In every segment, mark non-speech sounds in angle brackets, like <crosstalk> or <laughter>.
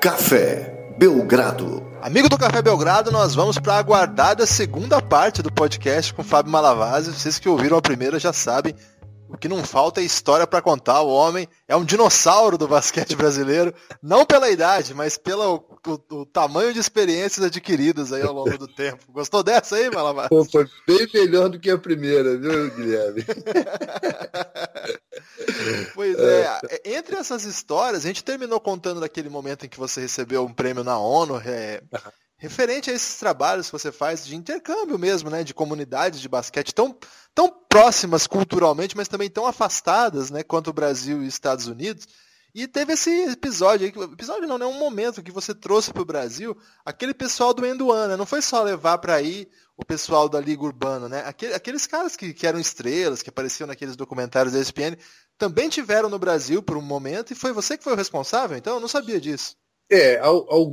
Café Belgrado. Amigo do Café Belgrado, nós vamos para a aguardada segunda parte do podcast com Fábio Malavasi. Vocês que ouviram a primeira já sabem o que não falta é história para contar. O homem é um dinossauro do basquete brasileiro, não pela idade, mas pelo o, o tamanho de experiências adquiridas aí ao longo do tempo. Gostou dessa aí, Malabar? Pô, foi bem melhor do que a primeira, viu, Guilherme? <laughs> pois é, é, entre essas histórias, a gente terminou contando daquele momento em que você recebeu um prêmio na ONU. É, referente a esses trabalhos que você faz de intercâmbio mesmo, né, de comunidades de basquete tão, tão próximas culturalmente, mas também tão afastadas, né, quanto o Brasil e os Estados Unidos. E teve esse episódio aí, episódio não, né, um momento que você trouxe para o Brasil aquele pessoal do Enduana, né, não foi só levar para aí o pessoal da Liga Urbana, né, Aquele, aqueles caras que, que eram estrelas, que apareciam naqueles documentários da ESPN, também tiveram no Brasil por um momento e foi você que foi o responsável, então eu não sabia disso. É,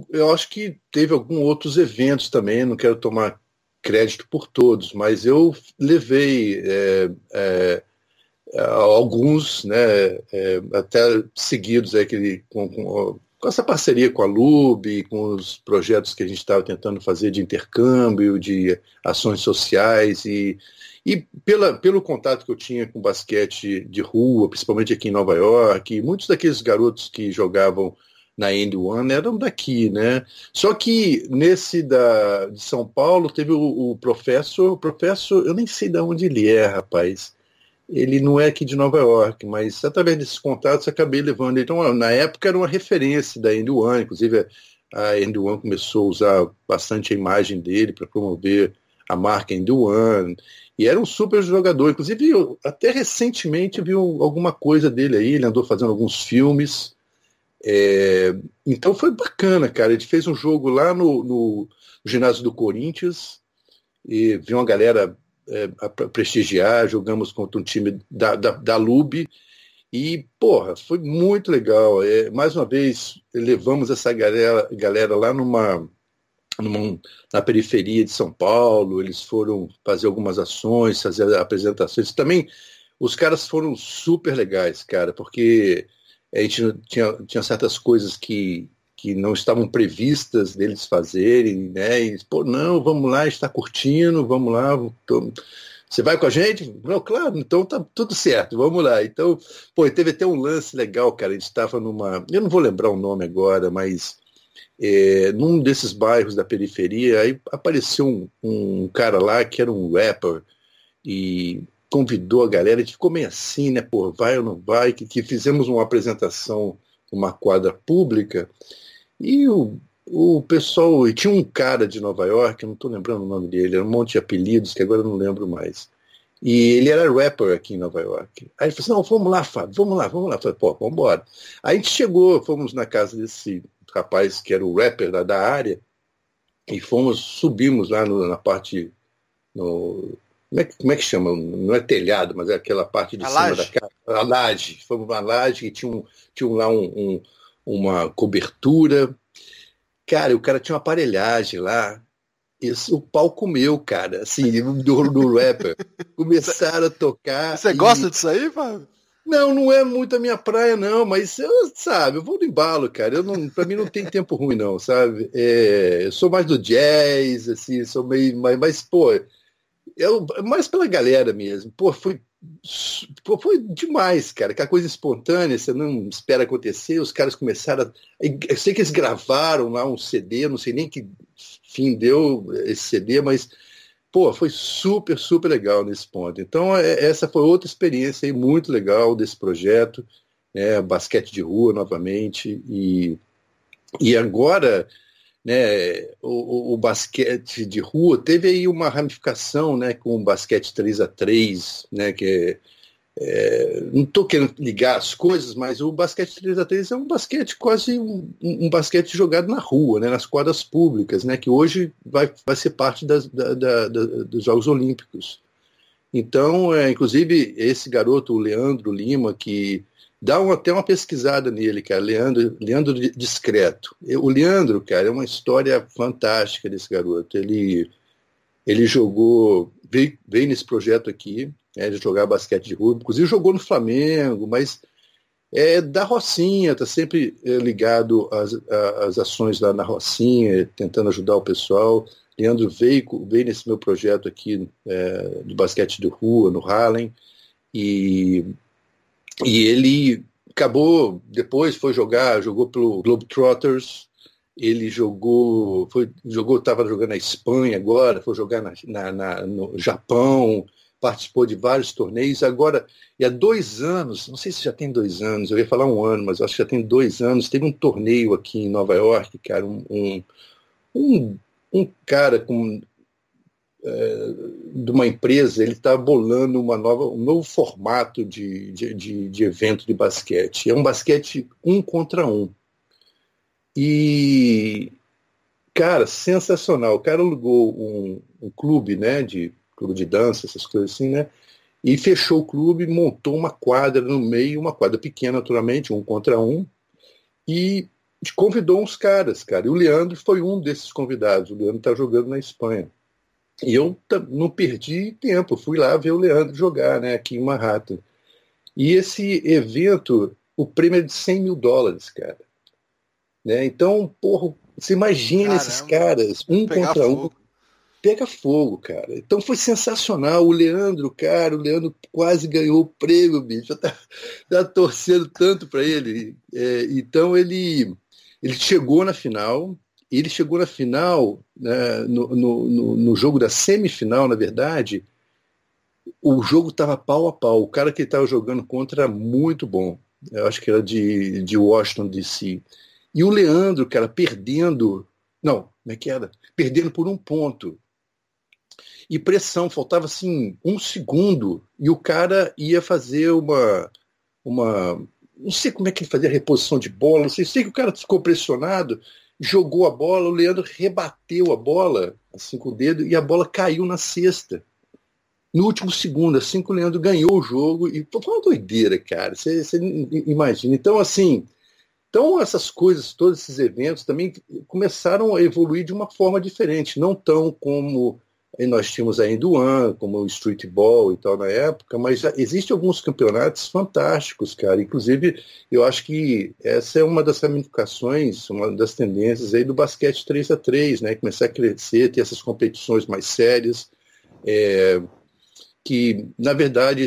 eu acho que teve alguns outros eventos também, não quero tomar crédito por todos, mas eu levei é, é, alguns, né, é, até seguidos aquele, com, com, com, essa parceria com a LUB, com os projetos que a gente estava tentando fazer de intercâmbio, de ações sociais e, e pela, pelo contato que eu tinha com basquete de rua, principalmente aqui em Nova York, muitos daqueles garotos que jogavam na End One eram daqui, né? Só que nesse da, de São Paulo teve o, o professor, o professor, eu nem sei de onde ele é, rapaz. Ele não é aqui de Nova York, mas através desses contatos acabei levando. Então, na época era uma referência da End One, inclusive a End One começou a usar bastante a imagem dele para promover a marca End One. E era um super jogador. Inclusive, eu, até recentemente vi alguma coisa dele aí. Ele andou fazendo alguns filmes. É, então foi bacana, cara. Gente fez um jogo lá no, no ginásio do Corinthians e viu uma galera é, prestigiar. Jogamos contra um time da, da, da LUB e, porra, foi muito legal. É, mais uma vez, levamos essa galera, galera lá numa, numa, na periferia de São Paulo. Eles foram fazer algumas ações, fazer apresentações. Também os caras foram super legais, cara, porque a gente tinha, tinha certas coisas que, que não estavam previstas deles fazerem, né? E, pô, não, vamos lá, está curtindo, vamos lá, tô... você vai com a gente? Não, claro, então tá tudo certo, vamos lá. Então, pô, teve até um lance legal, cara, a gente estava numa, eu não vou lembrar o nome agora, mas é, num desses bairros da periferia, aí apareceu um, um cara lá que era um rapper, e convidou a galera, a gente ficou meio assim, né? Pô, vai ou não vai? Que, que fizemos uma apresentação, uma quadra pública, e o, o pessoal, e tinha um cara de Nova York, não estou lembrando o nome dele, era um monte de apelidos que agora eu não lembro mais. E ele era rapper aqui em Nova York. Aí ele falou assim, não, vamos lá, Fábio, vamos lá, vamos lá. Eu falei, pô, vamos embora. Aí a gente chegou, fomos na casa desse rapaz que era o rapper da, da área, e fomos, subimos lá no, na parte, no, como é, como é que chama? Não é telhado, mas é aquela parte de a cima laje. da casa. A laje. Fomos uma laje e tinha, um, tinha lá um, um, uma cobertura. Cara, o cara tinha uma aparelhagem lá. Isso, o pau comeu, cara, assim, do, do rapper. Começaram a tocar. Você e... gosta disso aí, Fábio? Não, não é muito a minha praia, não, mas eu, sabe, eu vou no embalo, cara. Eu não, pra mim não tem tempo ruim, não, sabe? É, eu sou mais do jazz, assim, sou meio. Mas, mas pô, eu, mais pela galera mesmo. Pô, foi, pô, foi demais, cara. Aquela coisa espontânea, você não espera acontecer. Os caras começaram a. Eu sei que eles gravaram lá um CD, não sei nem que fim deu esse CD, mas pô, foi super, super legal nesse ponto. Então, é, essa foi outra experiência aí muito legal desse projeto, né? Basquete de rua novamente. E, e agora né, o, o, basquete de rua teve aí uma ramificação né, com o basquete 3 a 3 né, que é, não estou querendo ligar as coisas, mas o basquete 3 a 3 é um basquete quase um, um basquete jogado na rua, né, nas quadras públicas, né, que hoje vai, vai ser parte das, da, da, da, dos Jogos Olímpicos. Então, é, inclusive, esse garoto, o Leandro Lima, que Dá uma, até uma pesquisada nele, cara, Leandro, Leandro Discreto. O Leandro, cara, é uma história fantástica desse garoto. Ele, ele jogou, veio, veio nesse projeto aqui, né, de jogar basquete de rua, inclusive jogou no Flamengo, mas é da Rocinha, está sempre é, ligado às, às ações lá na Rocinha, tentando ajudar o pessoal. Leandro veio, veio nesse meu projeto aqui é, do basquete de rua, no Harlem, e, e ele acabou, depois foi jogar, jogou pelo Globetrotters, ele jogou, foi, jogou, estava jogando na Espanha agora, foi jogar na, na, na, no Japão, participou de vários torneios. Agora, e há dois anos, não sei se já tem dois anos, eu ia falar um ano, mas acho que já tem dois anos, teve um torneio aqui em Nova York, cara, um, um, um, um cara com de uma empresa, ele está bolando uma nova, um novo formato de, de, de, de evento de basquete. É um basquete um contra um. E, cara, sensacional. O cara alugou um, um clube, né, de clube de dança, essas coisas assim, né? E fechou o clube, montou uma quadra no meio, uma quadra pequena, naturalmente, um contra um, e convidou uns caras, cara. E o Leandro foi um desses convidados. O Leandro está jogando na Espanha. E eu não perdi tempo, fui lá ver o Leandro jogar, né, aqui em Manhattan. E esse evento, o prêmio é de 100 mil dólares, cara. Né? Então, porra, você imagina Caramba, esses caras, um contra fogo. um pega fogo, cara. Então foi sensacional. O Leandro, cara, o Leandro quase ganhou o prêmio, bicho. Já tá, tá torcendo tanto para ele. É, então ele, ele chegou na final. Ele chegou na final, né, no, no, no, jogo da semifinal, na verdade, o jogo estava pau a pau. O cara que ele estava jogando contra era muito bom. Eu acho que era de, de Washington, D.C. E o Leandro, cara, perdendo. Não, como é que era? Perdendo por um ponto e pressão, faltava assim um segundo e o cara ia fazer uma, uma não sei como é que ele fazia a reposição de bola, não sei, sei que o cara ficou pressionado, jogou a bola, o Leandro rebateu a bola assim com o dedo e a bola caiu na cesta. No último segundo, assim que o Leandro ganhou o jogo, e foi uma doideira, cara. Você, imagina. Então, assim, então essas coisas, todos esses eventos também começaram a evoluir de uma forma diferente, não tão como e nós tínhamos a Enduan, como o Street Ball e tal na época, mas existem alguns campeonatos fantásticos, cara. Inclusive, eu acho que essa é uma das ramificações, uma das tendências aí do basquete 3 a 3 né? Começar a crescer, ter essas competições mais sérias. É, que, na verdade,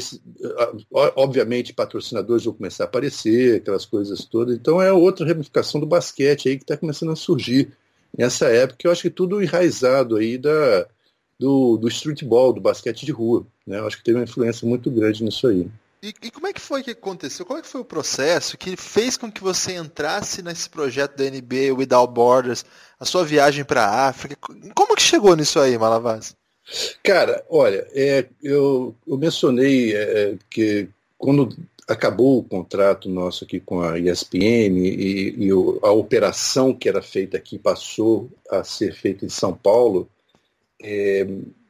obviamente, patrocinadores vão começar a aparecer, aquelas coisas todas. Então, é outra ramificação do basquete aí que está começando a surgir nessa época. Eu acho que tudo enraizado aí da, do, do streetball, do basquete de rua. Né? Eu acho que teve uma influência muito grande nisso aí. E, e, como é que foi que aconteceu? Como é que foi o processo que fez com que você entrasse nesse projeto da NBA Without Borders, a sua viagem para a África? Como que chegou nisso aí, Malavaz? Cara, olha, é, eu, eu, mencionei é, que quando acabou o contrato nosso aqui com a ESPN e, e a operação que era feita aqui passou a ser feita em São Paulo, é,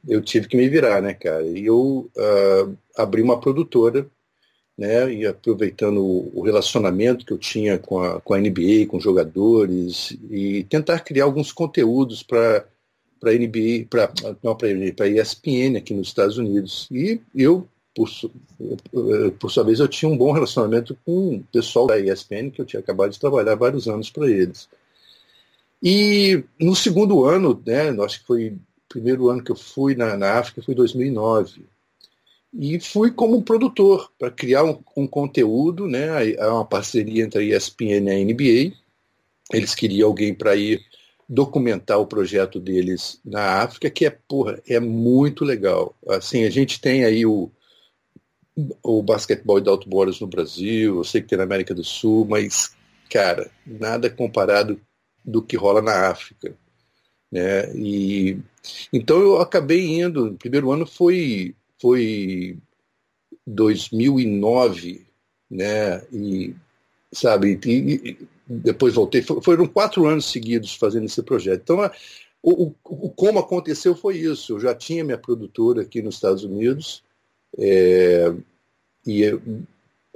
eu tive que me virar, né, cara? E eu uh, abri uma produtora, né, e aproveitando o, relacionamento que eu tinha com a, com a NBA, com jogadores, e tentar criar alguns conteúdos para para NBA, para não para ESPN aqui nos Estados Unidos. E eu, por, por sua vez, eu tinha um bom relacionamento com o pessoal da ESPN, que eu tinha acabado de trabalhar vários anos para eles. E no segundo ano, né, acho que foi primeiro ano que eu fui na, na África foi 2009. E fui como produtor para criar um, um, conteúdo, né? Há uma parceria entre a ESPN e a NBA. Eles queriam alguém para ir documentar o projeto deles na África, que é, porra, é muito legal. Assim, a gente tem aí o, o basquetebol de outboards no Brasil, eu sei que tem na América do Sul, mas, cara, nada comparado do que rola na África. Né? E, então eu acabei indo, o primeiro ano foi, foi 2009, né? E, sabe, e, depois voltei, foram quatro anos seguidos fazendo esse projeto. Então, o, o, como aconteceu foi isso. Eu já tinha minha produtora aqui nos Estados Unidos é, e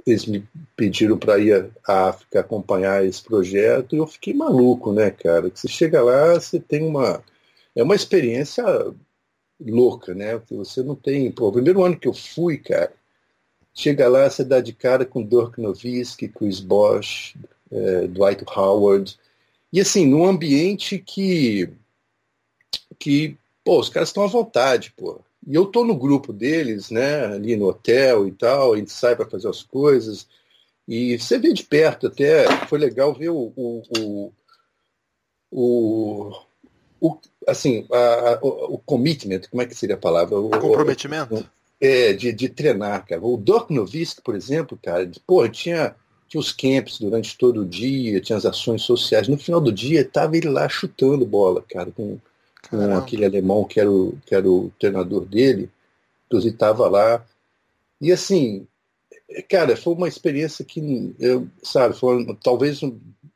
eles me pediram para ir à África acompanhar esse projeto e eu fiquei maluco, né, cara? Que você chega lá, você tem uma. É uma experiência louca, né? Porque você não tem. Pô, o primeiro ano que eu fui, cara, chega lá, você dá de cara com Dirk Nowitzki, Chris Bosch, é, Dwight Howard, e assim, num ambiente que, que pô, os caras estão à vontade, pô. E eu tô no grupo deles, né, ali no hotel e tal, a gente sai para fazer as coisas, e você vê de perto até, foi legal ver o, o, o, o, assim, a, o, o, commitment, como é que seria a palavra? O, comprometimento? é, de, de treinar, cara. O Doc Novisk, por exemplo, cara, pô, tinha, tinha os camps durante todo o dia, tinha as ações sociais. No final do dia, tava ele lá chutando bola, cara, com, com aquele alemão que era, o, que era o treinador dele. Inclusive, estava lá. E assim, cara, foi uma experiência que, eu, sabe, foi talvez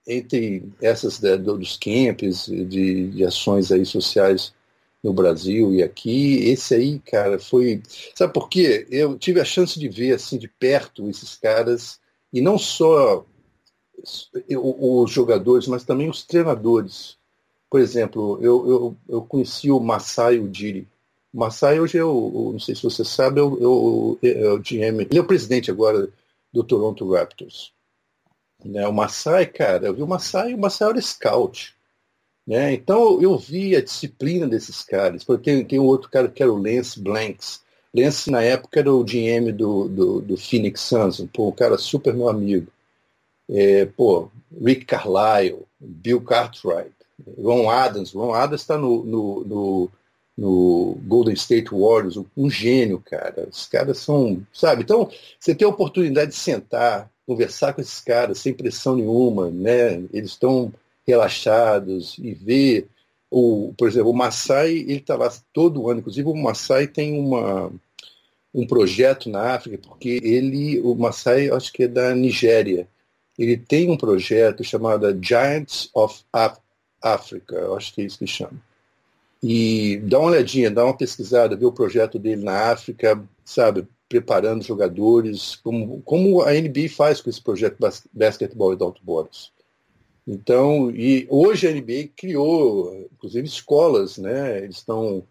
entre essas né, dos camps, de, de ações aí sociais no Brasil e aqui, esse aí, cara, foi. Sabe por quê? Eu tive a chance de ver assim de perto esses caras, e não só os jogadores, mas também os treinadores. Por exemplo, eu, eu, eu conheci o Masai Ujiri. O Masai hoje é o, não sei se você sabe, é o, é, é o GM, ele é o presidente agora do Toronto Raptors. Né? O Masai, cara, eu vi o Masai, o Masai era scout. Né? Então eu vi a disciplina desses caras. Tem, tem um outro cara que era o Lance Blanks. Lance, na época, era o GM do, do, do Phoenix Suns, pô, um cara super meu amigo. É, pô, Rick Carlisle, Bill Cartwright, Ron Adams. Ron Adams está no, no, no, no, Golden State Warriors, um gênio, cara. Os caras são, sabe? Então, você tem a oportunidade de sentar, conversar com esses caras sem pressão nenhuma, né? Eles estão relaxados e ver o, por exemplo, o Maasai, ele está lá todo ano, inclusive o Maasai tem uma, um projeto na África, porque ele, o Maasai, acho que é da Nigéria, ele tem um projeto chamado Giants of Af Africa, eu acho que é isso que chama. E dá uma olhadinha, dá uma pesquisada, vê o projeto dele na África, sabe, preparando jogadores, como, como a NBA faz com esse projeto Basketball Without Borders. Então, e hoje a NBA criou, inclusive, escolas, né? Eles estão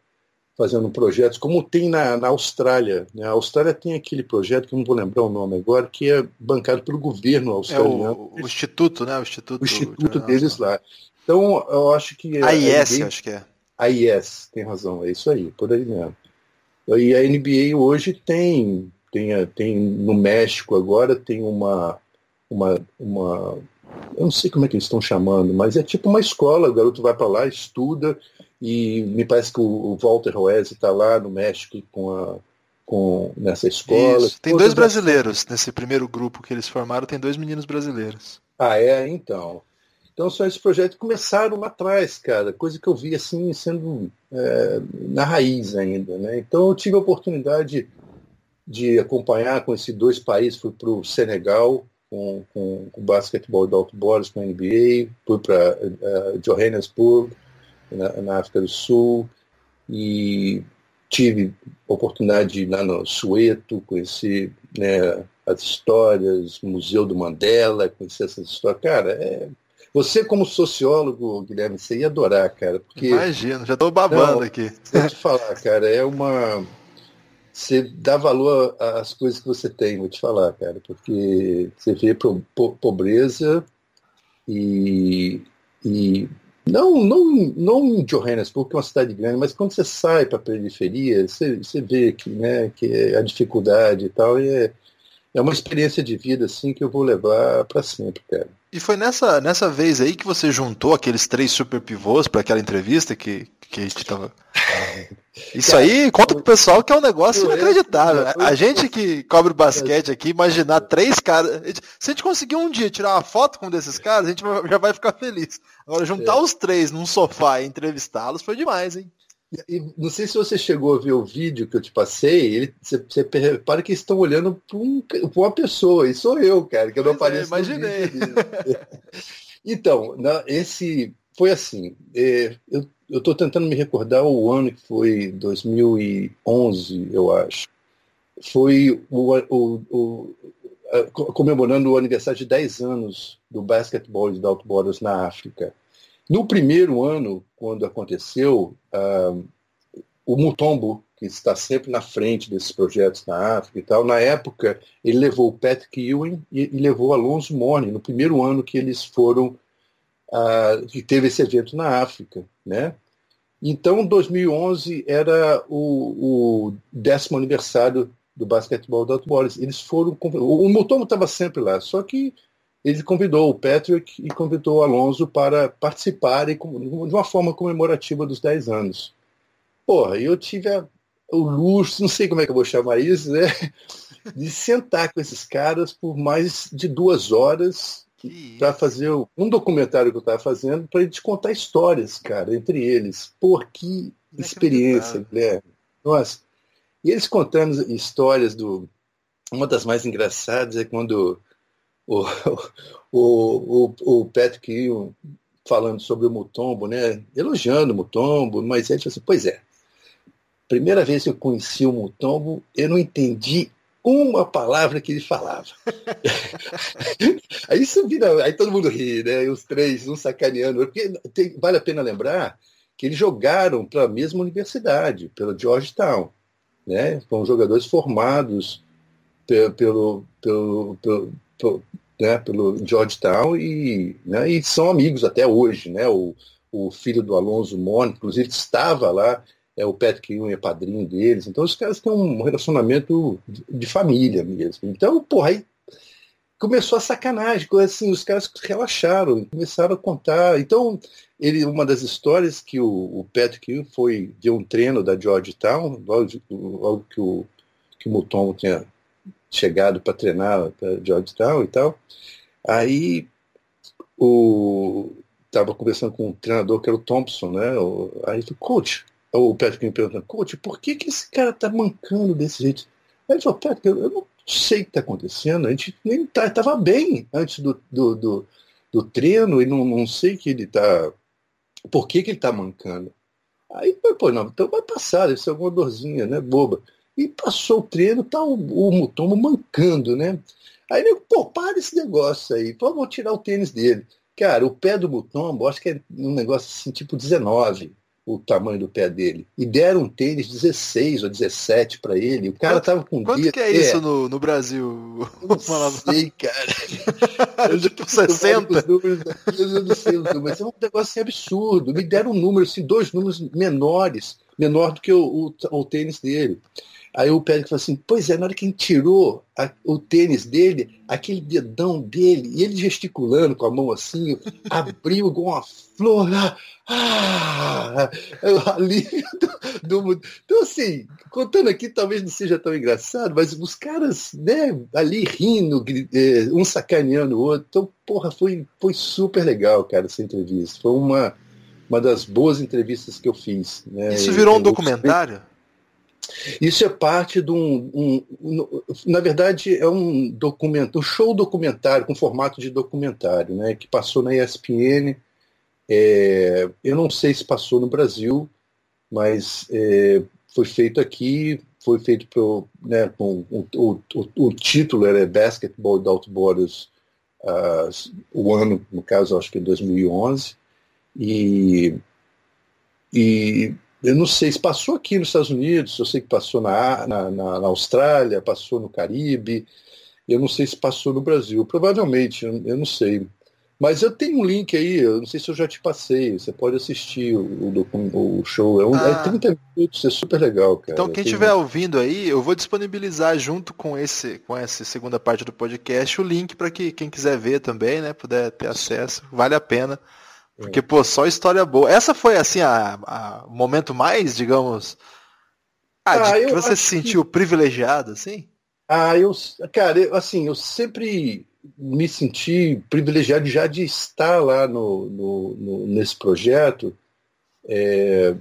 fazendo projetos, como tem na, na Austrália. Né? A Austrália tem aquele projeto, que eu não vou lembrar o nome agora, que é bancado pelo governo australiano. É o, o Instituto, né? O Instituto, o instituto deles lá. Então, eu acho que... A, a IS, NBA, acho que é. A IS, tem razão, é isso aí, por aí mesmo. E a NBA hoje tem, tem, tem no México agora, tem uma, uma, uma eu não sei como é que eles estão chamando, mas é tipo uma escola, o garoto vai para lá, estuda, e me parece que o Walter Roese está lá no México com a, com, nessa escola. Isso. Tem dois brasileiros nesse primeiro grupo que eles formaram, tem dois meninos brasileiros. Ah, é? Então. Então são esses projetos começaram lá atrás, cara, coisa que eu vi assim sendo é, na raiz ainda. Né? Então eu tive a oportunidade de acompanhar com esses dois países, fui para o Senegal, com, com, com basquetebol de outboards com a NBA, fui para uh, eh, Johannesburg, na, na, África do Sul, e tive oportunidade de ir lá no Sueto, conhecer né, as histórias, o Museu do Mandela, conhecer essas histórias. Cara, é, você como sociólogo, Guilherme, você ia adorar, cara. Porque, Imagino, já estou babando não, aqui. Vou te falar, cara, é uma você dá valor às coisas que você tem, vou te falar, cara, porque você vê pobreza e, e não, não, não em Johannesburg, que é uma cidade grande, mas quando você sai para a periferia, você, você vê que, né, que é a dificuldade e tal, e é, é uma experiência de vida assim que eu vou levar para sempre, cara. E foi nessa, nessa vez aí que você juntou aqueles três super pivôs para aquela entrevista que, que a gente tava. Isso Cara, aí conta pro pessoal que é um negócio inacreditável. A gente que cobre basquete aqui, imaginar três caras. Se a gente conseguir um dia tirar uma foto com um desses caras, a gente já vai ficar feliz. Agora, juntar é. os três num sofá e entrevistá-los foi demais, hein? E não sei se você chegou a ver o vídeo que eu te passei, ele, você, você repara que estão olhando para um, uma pessoa, e sou eu, cara, que eu não pois é, apareço. É, imaginei. <laughs> então, na, esse foi assim. É, eu estou tentando me recordar o ano que foi 2011, eu acho. Foi o, o, o, comemorando o aniversário de 10 anos do basquetebol de Borders na África. No primeiro ano, quando aconteceu, uh, o Mutombo, que está sempre na frente desses projetos na África e tal. Na época, ele levou o Patrick Ewing e, e levou Alonso Morning, no primeiro ano que eles foram, uh, que teve esse evento na África, né? Então, 2011 era o, o décimo aniversário do basquetebol do Outboards. Eles foram. O Mutombo estava sempre lá, só que ele convidou o Patrick e convidou o Alonso para participarem de uma forma comemorativa dos 10 anos. Porra, eu tive a, o luxo, não sei como é que eu vou chamar isso, né? <laughs> De sentar com esses caras por mais de duas horas para fazer um documentário que eu estava fazendo para eles contar histórias, cara, entre eles. Por que experiência, Guilherme. Nossa. E eles contando histórias do. Uma das mais engraçadas é quando o, <laughs> o, o, o Patrick falando sobre o Mutombo, né? Elogiando o Mutombo, mas ele falou assim, pois é, primeira vez que eu conheci o Mutombo, eu não entendi uma palavra que ele falava. <laughs> aí isso vira, aí todo mundo ri, né? Os três, um sacaneando. Porque tem, vale a pena lembrar que eles jogaram para a mesma universidade, pela Georgetown. Né? Foram jogadores formados pelo, pelo, pelo, pelo, né? pelo Georgetown e, né? e são amigos até hoje. Né? O, o filho do Alonso Mon, inclusive, estava lá é, o Patrick Ewing é padrinho deles. Então os caras têm um relacionamento de família mesmo. Então, porra, aí começou a sacanagem, assim, os caras relaxaram, começaram a contar. Então, ele, uma das histórias que o, o Patrick foi de um treino da Georgetown, logo, logo que o, que o Mutombo tinha chegado para treinar para Georgetown e tal. Aí o estava conversando com um treinador que era o Thompson, né? Aí ele falou, coach, o Patrick me perguntando, coach, por que, que esse cara tá mancando desse jeito? Aí ele falou, Patrick, eu não sei o que está acontecendo, a gente nem estava tá, bem antes do, do, do, do, treino e não, não sei que ele está. Por que, que ele está mancando? Aí, pô, não, então vai passar, deve ser alguma dorzinha, né, boba. E passou o treino, tá o, o Mutombo mancando, né? Aí ele, pô, para esse negócio aí, pô, vou tirar o tênis dele. Cara, o pé do Mutombo, acho que é um negócio assim, tipo 19 o tamanho do pé dele. E deram um tênis 16 ou 17 para ele. O cara tava com Quanto dia... que é isso no, no Brasil? Não <laughs> sei, cara. <laughs> eu tipo 60? Números, eu não sei, mas é um negócio assim, absurdo. Me deram um número, assim, dois números menores, menor do que o, o, o tênis dele. Aí o Pérez falou assim, pois é, na hora que ele tirou a, o tênis dele, aquele dedão dele, e ele gesticulando com a mão assim, abriu igual uma flor. Ah, ali do, do, Então, assim, contando aqui, talvez não seja tão engraçado, mas os caras, né, ali rindo, é, um sacaneando o outro. Então, porra, foi, foi super legal, cara, essa entrevista. Foi uma, uma das boas entrevistas que eu fiz. Né? Isso virou um documentário? Isso é parte de um, um, um, na verdade é um documento, um show documentário com formato de documentário, né, que passou na ESPN. É, eu não sei se passou no Brasil, mas é, foi feito aqui, foi feito pro, né, com, o, o, o, título era Basketball Without Borders, uh, o ano, no caso, acho que é 2011, e, e eu não sei se passou aqui nos Estados Unidos, eu sei que passou na, na, na, Austrália, passou no Caribe, eu não sei se passou no Brasil. Provavelmente, eu, não sei. Mas eu tenho um link aí, eu não sei se eu já te passei. Você pode assistir o, o, o show. É, um, é ah. é 30 minutos, é super legal, cara. Então quem estiver ouvindo aí, eu vou disponibilizar junto com esse com essa segunda parte do podcast o link para que quem quiser ver também, né, puder ter acesso. Vale a pena. Porque, pô, só história boa. Essa foi, assim, a, a momento mais, digamos. Ah, ah que você se sentiu que... privilegiado, assim? Ah, eu. Cara, eu, assim, eu sempre me senti privilegiado já de estar lá no, no, no nesse projeto. É,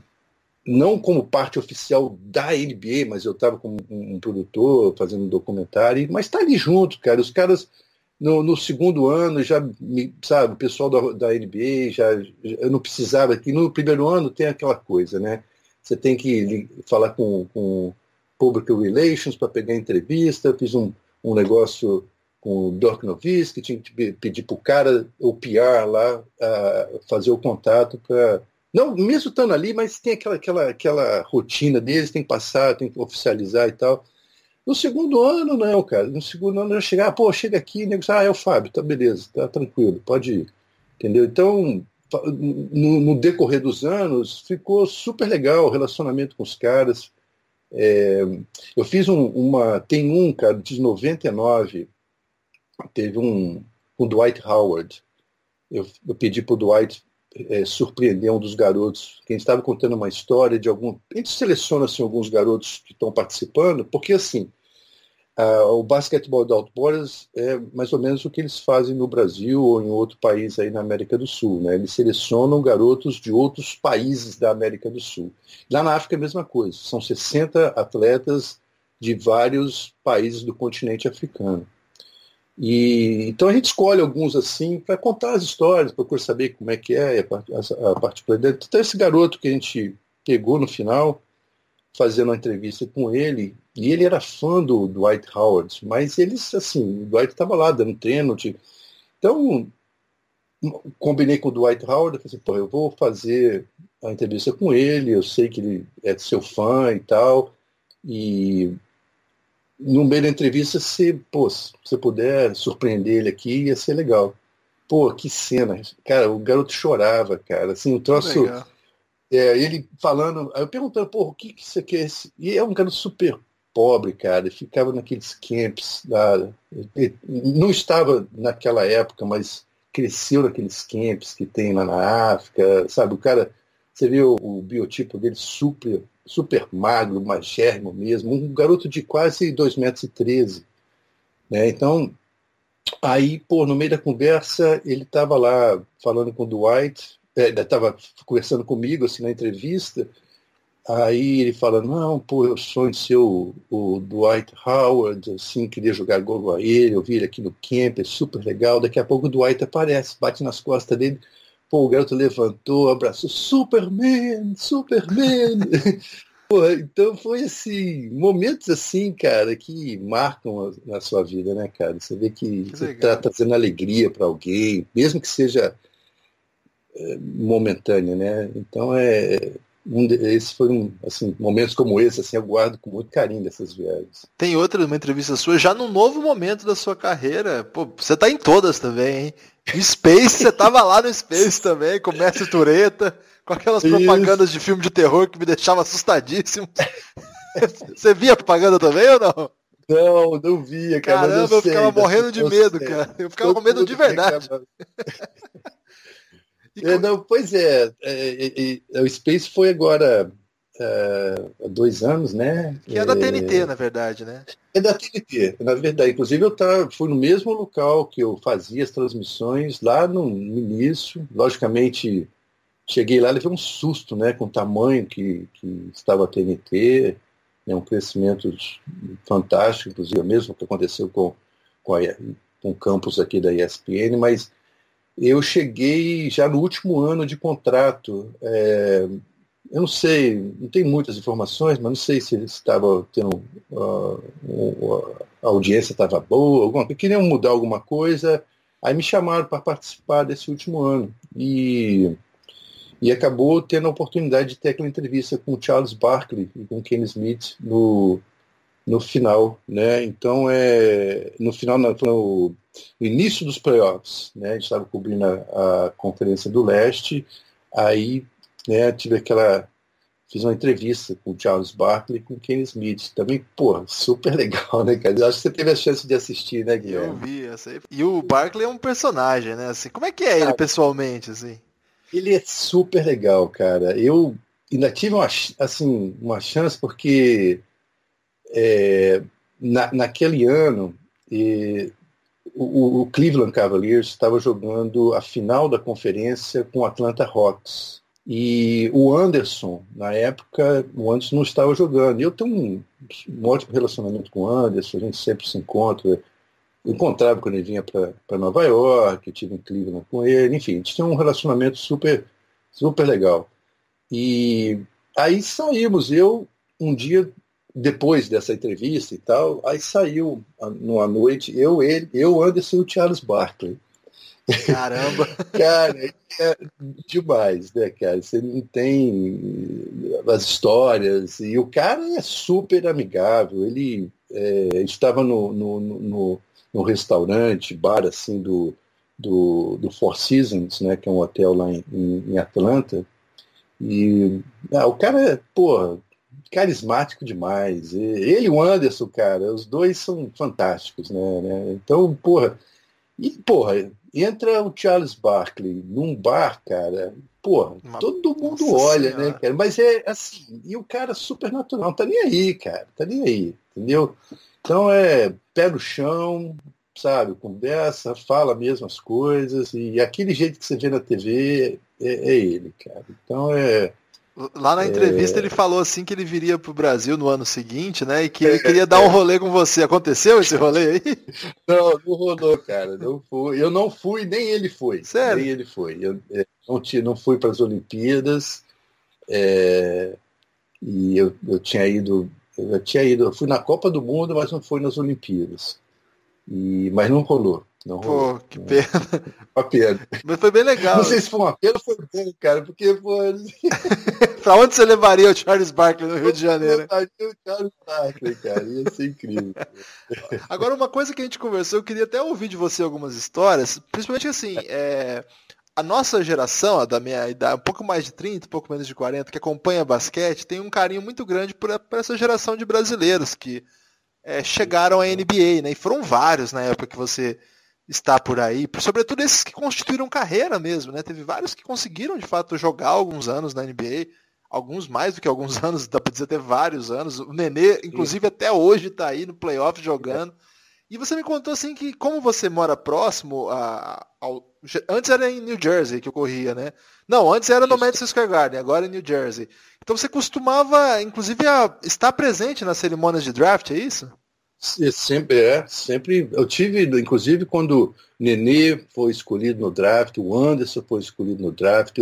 não como parte oficial da NBA, mas eu estava como um, um, produtor fazendo um documentário, mas tá ali junto, cara. Os caras no, no, segundo ano já, sabe, o pessoal da, da NBA já, eu não precisava aqui. No primeiro ano tem aquela coisa, né? Você tem que falar com, com Public Relations para pegar entrevista. Eu fiz um, um negócio com o Dirk Nowitzki, tinha que pedir para o cara, o PR lá, fazer o contato para Não, mesmo estando ali, mas tem aquela, aquela, aquela rotina deles, tem que passar, tem que oficializar e tal. No segundo ano, não, cara. No segundo ano eu chegar, pô, chega aqui, nego, ah, é o Fábio, tá beleza, tá tranquilo, pode ir. Entendeu? Então, no, no decorrer dos anos, ficou super legal o relacionamento com os caras. É, eu fiz um, uma. Tem um, cara, de 99, teve um, um Dwight Howard. Eu, eu pedi para o Dwight é, surpreender um dos garotos, que a gente estava contando uma história de algum. A gente seleciona assim, alguns garotos que estão participando, porque assim, uh, o basquetebol da Outboarders é mais ou menos o que eles fazem no Brasil ou em outro país aí na América do Sul. Né? Eles selecionam garotos de outros países da América do Sul. Lá na África é a mesma coisa. São 60 atletas de vários países do continente africano. E, então a gente escolhe alguns assim para contar as histórias, procura saber como é que é a, a, particularidade. Então esse garoto que a gente pegou no final, fazendo uma entrevista com ele, e ele era fã do Dwight Howard, mas eles, assim, o Dwight estava lá dando treino. De... Então, combinei com o Dwight Howard, falei assim, pô, eu vou fazer a entrevista com ele, eu sei que ele é seu fã e tal, e no meio da entrevista, se, pô, se você puder surpreender ele aqui, ia ser legal. Pô, que cena. Cara, o garoto chorava, cara. Assim, o troço. É, ele falando, eu perguntando, pô, o que, que você quer? E é um garoto super pobre, cara. Ele ficava naqueles camps. Da, não estava naquela época, mas cresceu naqueles camps que tem lá na África, sabe? O cara, você vê o, o biotipo dele super super magro, magérrimo mesmo, um garoto de quase 2,13 metros. E 13, né? Então, aí, pô, no meio da conversa, ele estava lá falando com o Dwight, estava é, conversando comigo, assim, na entrevista, aí ele fala, não, pô, eu sonho de ser o, o Dwight Howard, assim, queria jogar gol a ele, eu vi ele aqui no camp, é super legal, daqui a pouco o Dwight aparece, bate nas costas dele, Pô, o garoto levantou, abraçou, Superman, Superman. <laughs> Então foi assim, momentos assim, cara, que marcam a, a sua vida, né, cara? Você vê que, que você está trazendo alegria para alguém, mesmo que seja é, momentânea, né? Então é um esse foi um assim momentos como esse assim eu guardo com muito carinho dessas viagens. Tem outra uma entrevista sua já num novo momento da sua carreira. Pô, você tá em todas também, hein? Space, você tava lá no Space também, com o Mestre Tureta, com aquelas Isso. propagandas de filme de terror que me deixava assustadíssimo. <laughs> Você via propaganda também ou não? Não, não via, cara. Caramba, eu, eu ficava morrendo de medo, cara. Eu ficava com medo de verdade. <laughs> é, não, pois é, é, é, o Space foi agora uh, há dois anos, né? Que é da TNT, é... na verdade, né? É da TNT, na verdade. Inclusive eu tá, fui no mesmo local que eu fazia as transmissões, lá no, no início. Logicamente, cheguei lá e levei um susto, né? Com o tamanho que, que estava a TNT, né, um crescimento fantástico, inclusive mesmo que aconteceu com, com, a, com o campus aqui da ESPN, mas eu cheguei já no último ano de contrato. É, eu não sei, não tem muitas informações, mas não sei se estava tendo uh, uh, a audiência estava boa, alguma, queriam mudar alguma coisa, aí me chamaram para participar desse último ano e e acabou tendo a oportunidade de ter aquela entrevista com o Charles Barkley e com o Ken Smith no no final, né? Então é no final no, no início dos playoffs, né? A gente estava cobrindo a, a conferência do leste, aí né, tive aquela. Fiz uma entrevista com o Charles Barkley e com o Ken Smith. Também, pô, super legal, né, cara? Eu acho que você teve a chance de assistir, né, Guilherme? Eu vi, essa aí. E o Barkley é um personagem, né? Assim, como é que é ele pessoalmente, assim? Ele é super legal, cara. Eu ainda tive uma, assim, uma chance porque é, na, naquele ano e, o, o, Cleveland Cavaliers estava jogando a final da conferência com o Atlanta Hawks. E o Anderson, na época, o Anderson não estava jogando. E eu tenho um, um ótimo relacionamento com o Anderson, a gente sempre se encontra. Eu encontrava quando ele vinha para Nova York, eu tive em Cleveland com ele, enfim, a gente tinha um relacionamento super, super legal. E aí saímos, eu, um dia depois dessa entrevista e tal, aí saiu numa noite, eu, ele, eu, Anderson e o Charles Barkley. Caramba! <laughs> cara, é demais, né, cara? Você não tem as histórias. E o cara é super amigável. Ele é, estava no, no, no, no, restaurante, bar assim do, do, do Four Seasons, né, que é um hotel lá em, em Atlanta. E ah, o cara é, porra, carismático demais. Ele e o Anderson, cara, os dois são fantásticos, né? né? Então, porra. E, porra, entra o Charles Barkley num bar, cara. Porra, Uma... todo mundo Nossa olha, né, senhora. né, cara? Mas é assim, e o cara super natural, não tá nem aí, cara, tá nem aí, entendeu? Então é pé no chão, sabe, conversa, fala mesmo as coisas, e aquele jeito que você vê na TV é, é ele, cara. Então é. Lá na entrevista é... ele falou assim que ele viria para o Brasil no ano seguinte, né? E que ele queria dar um rolê com você. Aconteceu esse rolê aí? <laughs> Não, não rolou, cara. Não foi. Eu não fui, nem ele foi. Sério? Nem ele foi. Eu, é, não, tinha, não fui para as Olimpíadas. É, e eu, eu tinha ido. Eu tinha ido. Eu fui na Copa do Mundo, mas não fui nas Olimpíadas. E, mas não rolou. Não pô, que pena. Uma pena. Mas foi bem legal. Não sei se foi uma pena ou foi bom, cara, porque, pô. <laughs> pra onde você levaria o Charles Barkley no Rio de Janeiro? Eu o Charles Barkley, cara. Ia ser incrível. <laughs> Agora, uma coisa que a gente conversou, eu queria até ouvir de você algumas histórias, principalmente assim, é, a nossa geração, a da minha idade, um pouco mais de 30, um pouco menos de 40, que acompanha basquete, tem um carinho muito grande por, por essa geração de brasileiros que é, chegaram à NBA, né? E foram vários na época que você está por aí, sobretudo esses que constituíram carreira mesmo, né? Teve vários que conseguiram de fato jogar alguns anos na NBA, alguns mais do que alguns <laughs> anos, dá para dizer até vários anos. O Nenê, inclusive, até hoje está aí no playoff jogando. E você me contou assim que como você mora próximo a, ao, antes era em New Jersey que ocorria, né? Não, antes era no Madison Square Garden, agora é em New Jersey. Então você costumava, inclusive, a, estar presente nas cerimônias de draft, é isso? Sempre é, sempre. Eu tive, inclusive, quando o Nenê foi escolhido no draft, o Anderson foi escolhido no draft,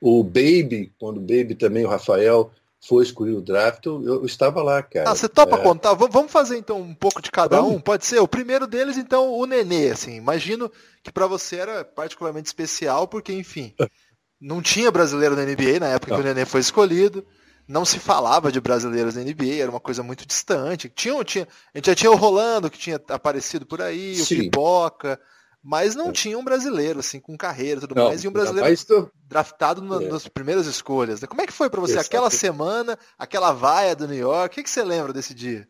o Baby, quando o Baby também, o Rafael, foi escolhido no draft, eu, eu estava lá, cara. Ah, você topa é... contar? vamos fazer então um pouco de cada vamos. um? Pode ser? O primeiro deles, então, o Nenê, assim. Imagino que para você era particularmente especial, porque, enfim, <laughs> não tinha brasileiro na NBA na época não. que o Nenê foi escolhido não se falava de brasileiros na NBA, era uma coisa muito distante. Tinha, tinha, a gente já tinha o Rolando, que tinha aparecido por aí, Sim. o Pipoca, mas não é. tinha um brasileiro, assim, com carreira e tudo não, mais, e um brasileiro draftado na, é. nas primeiras escolhas. Como é que foi para você Exato. aquela semana, aquela vaia do New York? O que, que você lembra desse dia?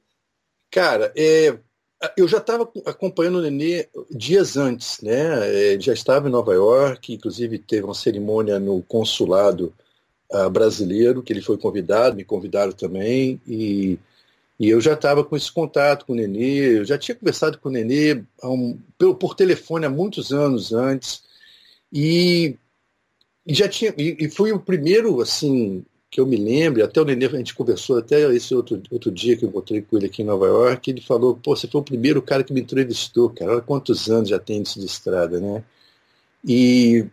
Cara, é, eu já estava acompanhando o Nenê dias antes, né? É, já estava em Nova York, inclusive teve uma cerimônia no consulado brasileiro, que ele foi convidado, me convidaram também, e, e eu já estava com esse contato com o Nenê, eu já tinha conversado com o Nenê um, por, por, telefone há muitos anos antes, e, e já tinha, e, e fui o primeiro, assim, que eu me lembro, até o Nenê, a gente conversou até esse outro, outro dia que eu encontrei com ele aqui em Nova York, ele falou, pô, você foi o primeiro cara que me entrevistou, cara, olha quantos anos já tem isso de estrada, né? E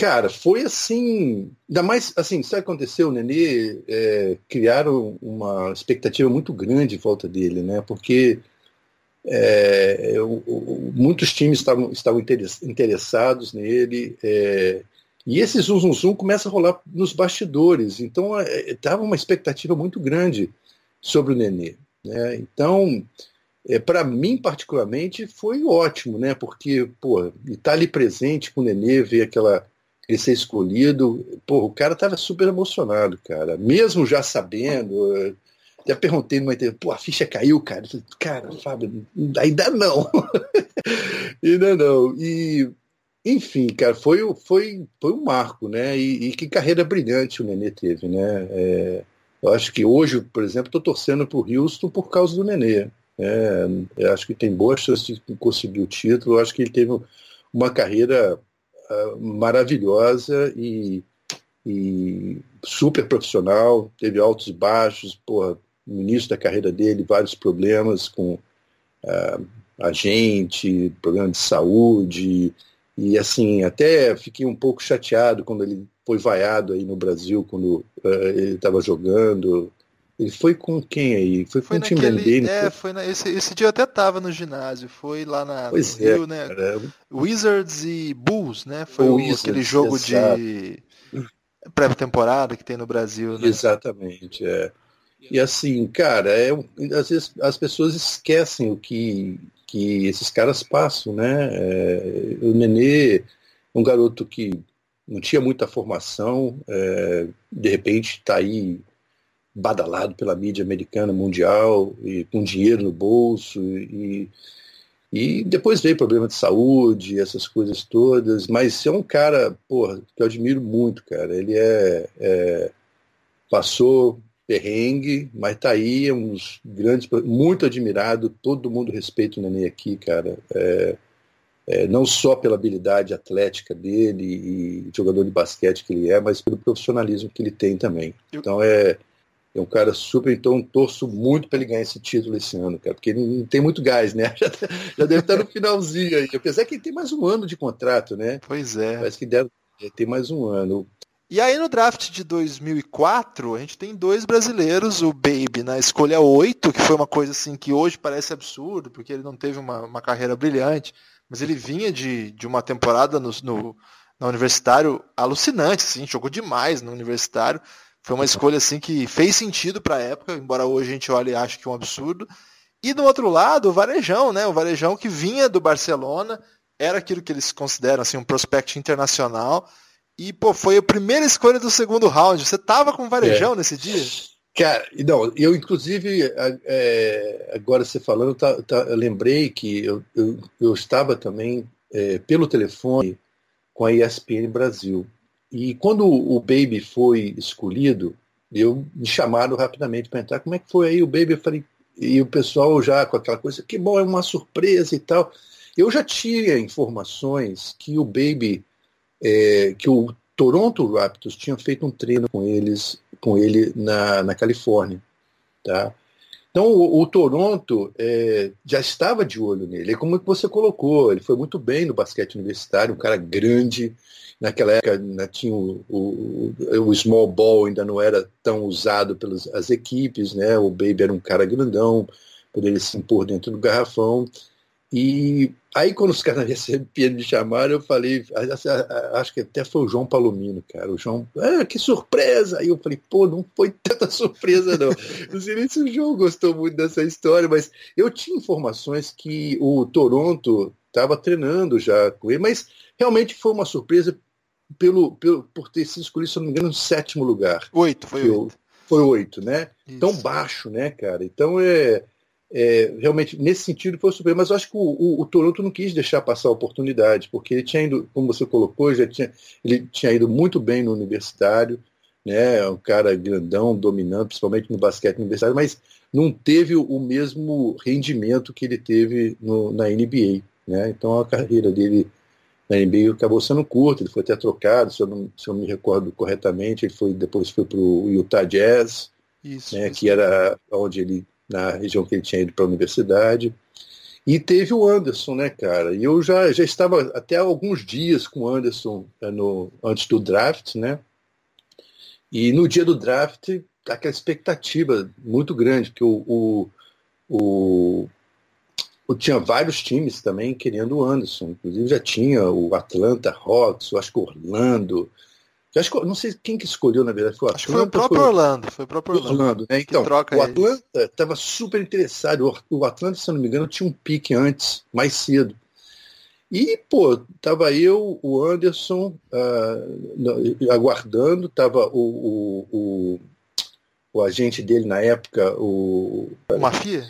Cara, foi assim. Ainda mais, assim, sabe o que aconteceu? O Nenê é, criaram uma expectativa muito grande em volta dele, né? Porque é, muitos times estavam, estavam interessados nele. É, e esse zum, zum, zum começa a rolar nos bastidores. Então, estava é, uma expectativa muito grande sobre o Nenê. Né? Então, é, para mim, particularmente, foi ótimo, né? Porque, pô, estar tá ali presente com o Nenê, ver aquela ele ser escolhido. Pô, o cara estava super emocionado, cara. Mesmo já sabendo. Até perguntei numa entrevista, pô, a ficha caiu, cara. falei, cara, Fábio, ainda não. <laughs> ainda não. E, enfim, cara, foi, foi, foi um marco, né? E, e que carreira brilhante o Nenê teve, né? É, eu acho que hoje, por exemplo, estou torcendo o Houston por causa do Nenê. É, eu acho que tem boas chances de conseguir o título. Eu acho que ele teve uma carreira maravilhosa e, e, super profissional, teve altos e baixos, porra, no início da carreira dele, vários problemas com uh, a gente, problema de saúde, e assim, até fiquei um pouco chateado quando ele foi vaiado aí no Brasil, quando uh, ele estava jogando, Ele foi com quem aí? Foi, foi com o Tim É, foi na, esse, esse dia eu até tava no ginásio. Foi lá na pois no é, Rio, né? Caramba. Wizards e Bulls, né? Foi o, Wizards, aquele jogo exato. de pré-temporada que tem no Brasil, né? Exatamente, é. E assim, cara, é, às vezes as pessoas esquecem o que, que esses caras passam, né? É, o Nenê é um garoto que não tinha muita formação, é, de repente está aí badalado pela mídia americana mundial e com dinheiro no bolso e, e depois veio problema de saúde, essas coisas todas, mas é um cara, porra, que eu admiro muito, cara. Ele é, é passou perrengue, mas tá aí, é uns grandes, muito admirado, todo mundo respeita o Nenê aqui, cara. É, é, não só pela habilidade atlética dele e jogador de basquete que ele é, mas pelo profissionalismo que ele tem também. Então é, é um cara super, então torço muito para ele ganhar esse título esse ano, cara, porque ele não tem muito gás, né? <laughs> Já, já deve estar no finalzinho aí. Apesar que ele tem mais um ano de contrato, né? Pois é. Parece que deve ter mais um ano. E aí no draft de 2004, a gente tem dois brasileiros, o Baby na escolha 8, que foi uma coisa assim que hoje parece absurdo, porque ele não teve uma, uma carreira brilhante, mas ele vinha de, de uma temporada no, no, na Universitário alucinante, assim, jogou demais no Universitário. Foi uma escolha assim que fez sentido para a época, embora hoje a gente olhe e ache que é um absurdo. E do outro lado, o Varejão, né? O Varejão que vinha do Barcelona, era aquilo que eles consideram assim um prospect internacional. E pô, foi a primeira escolha do segundo round. Você tava com o Varejão é. nesse dia? Cara, não, eu inclusive, é, agora você falando, tá, tá, eu lembrei que eu, eu, eu estava também é, pelo telefone com a ESPN Brasil. E quando o Baby foi escolhido, eu me chamaram rapidamente para entrar. Como é que foi aí o Baby? Eu falei, e o pessoal já com aquela coisa, que bom, é uma surpresa e tal. Eu já tinha informações que o Baby, é, que o Toronto Raptors tinha feito um treino com eles com ele na, na Califórnia. Tá? Então o, o Toronto é, já estava de olho nele. É como você colocou, ele foi muito bem no basquete universitário, um cara grande. Naquela época ainda tinha o, o, o small ball ainda não era tão usado pelas as equipes, né? O Baby era um cara grandão, poderia se impor dentro do garrafão. E aí, quando os caras <laughs> receberam me chamaram, eu falei, acho que até foi o João Palomino, cara. O João, ah, que surpresa! Aí eu falei, pô, não foi <laughs> tanta surpresa, não. não sei nem se o João gostou muito dessa história, mas eu tinha informações que o Toronto estava treinando já com ele, mas realmente foi uma surpresa pelo, pelo, por ter sido escolhido, se não me engano, no sétimo lugar. Oito, foi oito. Eu, foi oito, né? Isso. Tão baixo, né, cara? Então é é, realmente, nesse sentido, foi super. Mas eu acho que o, o, o, Toronto não quis deixar passar a oportunidade, porque ele tinha ido, como você colocou, já tinha, ele tinha ido muito bem no universitário, né? É um cara grandão, dominante, principalmente no basquete universitário, mas não teve o mesmo rendimento que ele teve no, na NBA. Né? Então a carreira dele na NBA acabou sendo curta, ele foi até trocado, se eu não, se eu me recordo corretamente, ele foi, depois foi para o Utah Jazz, isso, né? isso. que era onde ele na região que ele tinha ido para a universidade. E teve o Anderson, né, cara? E eu já, já estava até alguns dias com o Anderson é, no, antes do draft, né? E no dia do draft, aquela expectativa muito grande, que o, o, o, o, tinha vários times também querendo o Anderson. Inclusive já tinha o Atlanta Hawks, eu acho que Orlando, eu acho que, não sei quem que escolheu, na verdade. Foi o Acho que foi o próprio foi... Orlando. Foi o próprio Orlando. Orlando né? Então, o Atlanta estava super interessado. O Atlanta, se eu não me engano, tinha um pique antes, mais cedo. E, pô, tava eu, o Anderson, uh, aguardando, tava o, o, o, o, agente dele na época, o. O Mafia?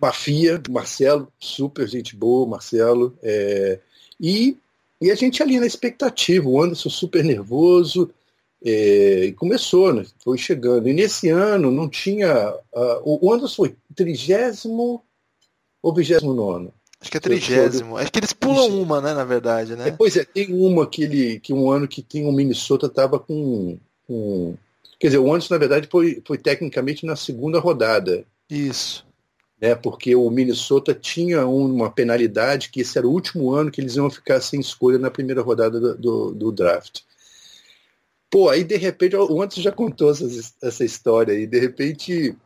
Mafia, Marcelo, super gente boa, Marcelo. É, e e a gente ali na expectativa, o Anderson super nervoso, é, começou, né? foi chegando. E nesse ano não tinha. Uh, o Anderson foi trigésimo ou vigésimo nono? Acho que é trigésimo. Acho que eles pulam uma, né, na verdade, né? É, pois é, tem uma que, ele, que um ano que tem o Minnesota estava com, com. Quer dizer, o Anderson, na verdade, foi, foi tecnicamente na segunda rodada. Isso né, porque o Minnesota tinha uma penalidade que esse era o último ano que eles iam ficar sem escolha na primeira rodada do, do, do draft. Pô, aí de repente, o Anderson já contou essa, história aí, de repente